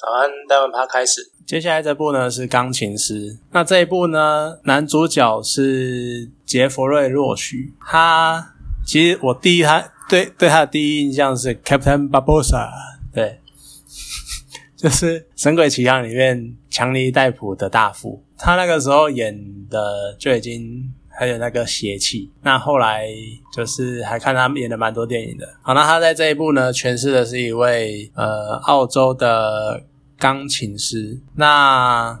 早安，待会趴开始。接下来这部呢是钢琴师。那这一部呢，男主角是杰弗瑞·洛许。他其实我第一他对对他的第一印象是 Captain Barbossa，对，就是《神鬼奇航》里面强尼戴普的大副。他那个时候演的就已经。还有那个邪气，那后来就是还看他演的蛮多电影的。好，那他在这一部呢，诠释的是一位呃澳洲的钢琴师。那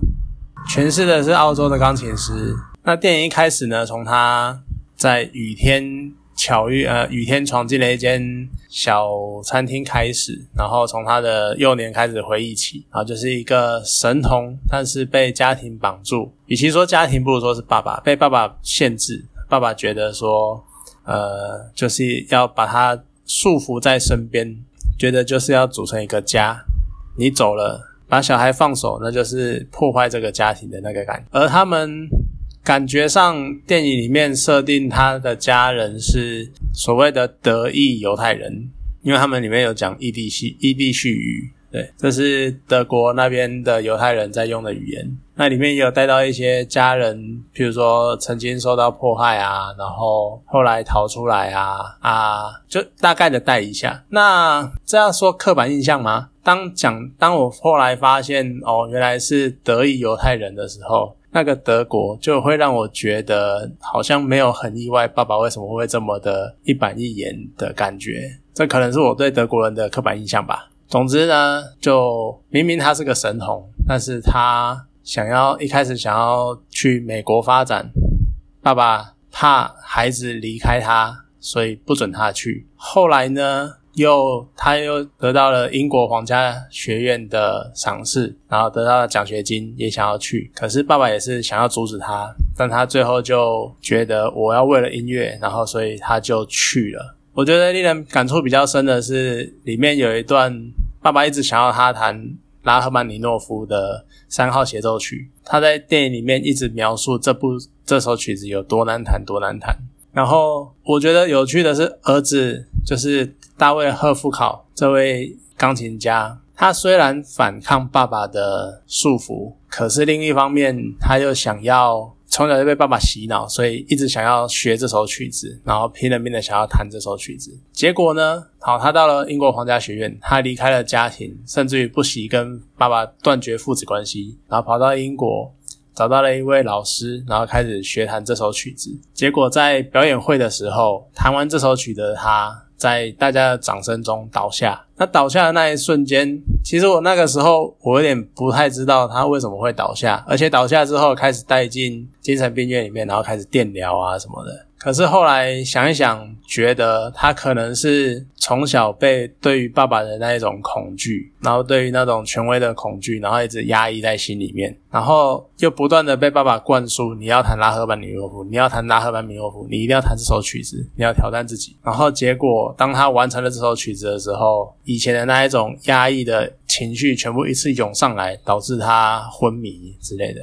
诠释的是澳洲的钢琴师。那电影一开始呢，从他在雨天巧遇呃雨天闯进了一间小餐厅开始，然后从他的幼年开始回忆起，然后就是一个神童，但是被家庭绑住。与其说家庭，不如说是爸爸被爸爸限制。爸爸觉得说，呃，就是要把他束缚在身边，觉得就是要组成一个家。你走了，把小孩放手，那就是破坏这个家庭的那个感。而他们感觉上，电影里面设定他的家人是所谓的德裔犹太人，因为他们里面有讲异地系异地续语。对，这是德国那边的犹太人在用的语言。那里面也有带到一些家人，譬如说曾经受到迫害啊，然后后来逃出来啊啊，就大概的带一下。那这样说刻板印象吗？当讲当我后来发现哦，原来是德裔犹太人的时候，那个德国就会让我觉得好像没有很意外，爸爸为什么会这么的一板一眼的感觉？这可能是我对德国人的刻板印象吧。总之呢，就明明他是个神童，但是他想要一开始想要去美国发展，爸爸怕孩子离开他，所以不准他去。后来呢，又他又得到了英国皇家学院的赏识，然后得到了奖学金，也想要去。可是爸爸也是想要阻止他，但他最后就觉得我要为了音乐，然后所以他就去了。我觉得令人感触比较深的是，里面有一段，爸爸一直想要他弹拉赫曼尼诺夫的三号协奏曲。他在电影里面一直描述这部这首曲子有多难弹，多难弹。然后我觉得有趣的是，儿子就是大卫赫夫考这位钢琴家，他虽然反抗爸爸的束缚，可是另一方面他又想要。从小就被爸爸洗脑，所以一直想要学这首曲子，然后拼了命的想要弹这首曲子。结果呢，好，他到了英国皇家学院，他离开了家庭，甚至于不惜跟爸爸断绝父子关系，然后跑到英国找到了一位老师，然后开始学弹这首曲子。结果在表演会的时候，弹完这首曲的他。在大家的掌声中倒下。那倒下的那一瞬间，其实我那个时候我有点不太知道他为什么会倒下，而且倒下之后开始带进精神病院里面，然后开始电疗啊什么的。可是后来想一想，觉得他可能是从小被对于爸爸的那一种恐惧，然后对于那种权威的恐惧，然后一直压抑在心里面，然后又不断的被爸爸灌输你要弹拉赫曼尼诺夫，你要弹拉赫曼尼诺夫，你一定要弹这首曲子，你要挑战自己。然后结果当他完成了这首曲子的时候，以前的那一种压抑的情绪全部一次涌上来，导致他昏迷之类的。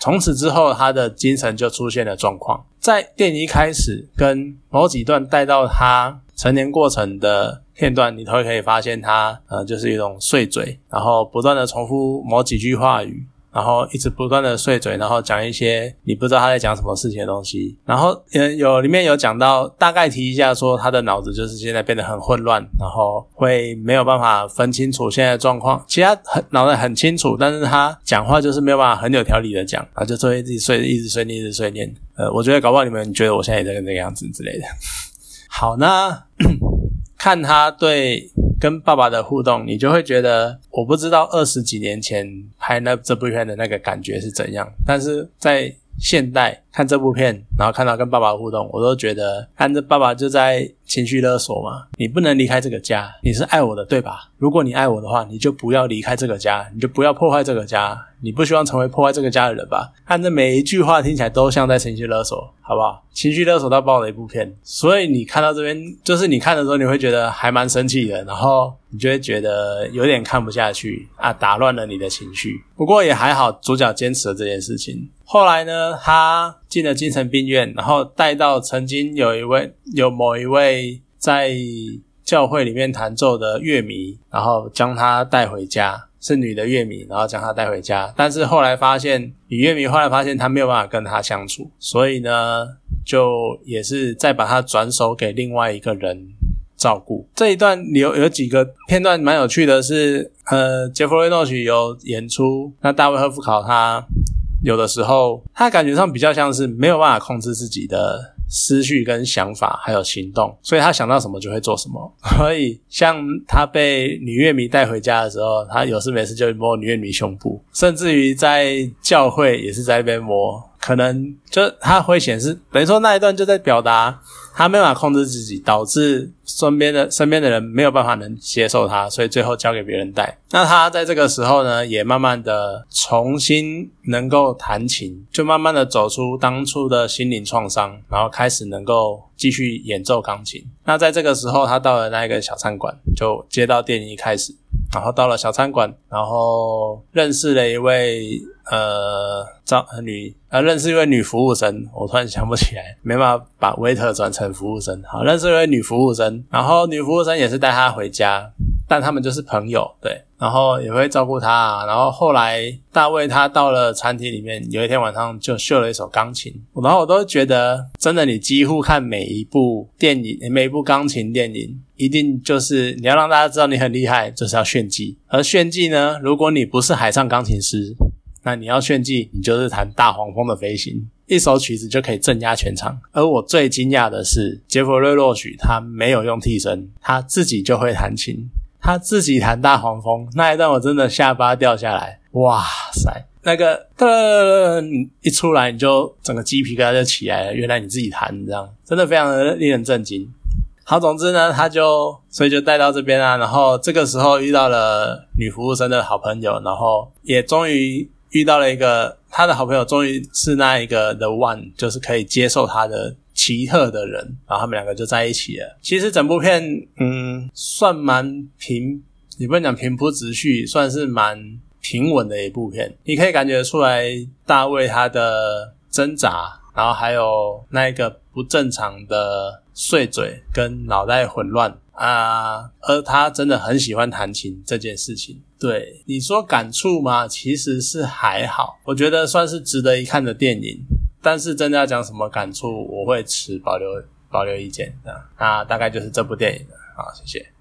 从此之后，他的精神就出现了状况。在电影一开始跟某几段带到他成年过程的片段，你都会可以发现他呃，就是一种碎嘴，然后不断的重复某几句话语。然后一直不断的碎嘴，然后讲一些你不知道他在讲什么事情的东西。然后嗯，有里面有讲到，大概提一下说他的脑子就是现在变得很混乱，然后会没有办法分清楚现在的状况。其实他很脑袋很清楚，但是他讲话就是没有办法很有条理的讲，然后就会自己碎，一直碎念，一直碎念。呃，我觉得搞不好你们觉得我现在也在这个样子之类的。好，那看他对。跟爸爸的互动，你就会觉得我不知道二十几年前拍那这部片的那个感觉是怎样，但是在现代看这部片，然后看到跟爸爸互动，我都觉得看着爸爸就在情绪勒索嘛，你不能离开这个家，你是爱我的对吧？如果你爱我的话，你就不要离开这个家，你就不要破坏这个家。你不希望成为破坏这个家的人吧？看着每一句话听起来都像在情绪勒索，好不好？情绪勒索到爆的一部片，所以你看到这边，就是你看的时候，你会觉得还蛮生气的，然后你就会觉得有点看不下去啊，打乱了你的情绪。不过也还好，主角坚持了这件事情。后来呢，他进了精神病院，然后带到曾经有一位有某一位在教会里面弹奏的乐迷，然后将他带回家。是女的乐迷，然后将她带回家。但是后来发现，女乐迷后来发现她没有办法跟他相处，所以呢，就也是再把她转手给另外一个人照顾。这一段有有几个片段蛮有趣的，是呃，杰弗瑞诺许有演出，那大卫赫夫考他有的时候，他感觉上比较像是没有办法控制自己的。思绪跟想法还有行动，所以他想到什么就会做什么。所以像他被女乐迷带回家的时候，他有事没事就摸女乐迷胸部，甚至于在教会也是在那边摸。可能就他会显示，等于说那一段就在表达他没办法控制自己，导致身边的身边的人没有办法能接受他，所以最后交给别人带。那他在这个时候呢，也慢慢的重新能够弹琴，就慢慢的走出当初的心灵创伤，然后开始能够继续演奏钢琴。那在这个时候，他到了那一个小餐馆，就接到电影一开始。然后到了小餐馆，然后认识了一位呃，张女呃，认识一位女服务生。我突然想不起来，没办法把 waiter 转成服务生。好，认识一位女服务生，然后女服务生也是带她回家。但他们就是朋友，对，然后也会照顾他。然后后来大卫他到了餐厅里面，有一天晚上就秀了一首钢琴。然后我都觉得，真的，你几乎看每一部电影，每一部钢琴电影，一定就是你要让大家知道你很厉害，就是要炫技。而炫技呢，如果你不是海上钢琴师，那你要炫技，你就是弹大黄蜂的飞行，一首曲子就可以镇压全场。而我最惊讶的是，杰弗瑞洛许他没有用替身，他自己就会弹琴。他自己弹大黄蜂那一段，我真的下巴掉下来，哇塞！那个噔一出来，你就整个鸡皮疙瘩就起来了。原来你自己弹这样，真的非常的令人震惊。好，总之呢，他就所以就带到这边啊，然后这个时候遇到了女服务生的好朋友，然后也终于遇到了一个他的好朋友，终于是那一个 the one，就是可以接受他的。奇特的人，然后他们两个就在一起了。其实整部片，嗯，算蛮平，你不能讲平铺直叙，算是蛮平稳的一部片。你可以感觉出来大卫他的挣扎，然后还有那一个不正常的碎嘴跟脑袋混乱啊，而他真的很喜欢弹琴这件事情。对你说感触吗？其实是还好，我觉得算是值得一看的电影。但是真的要讲什么感触，我会持保留保留意见的。那大概就是这部电影了。好，谢谢。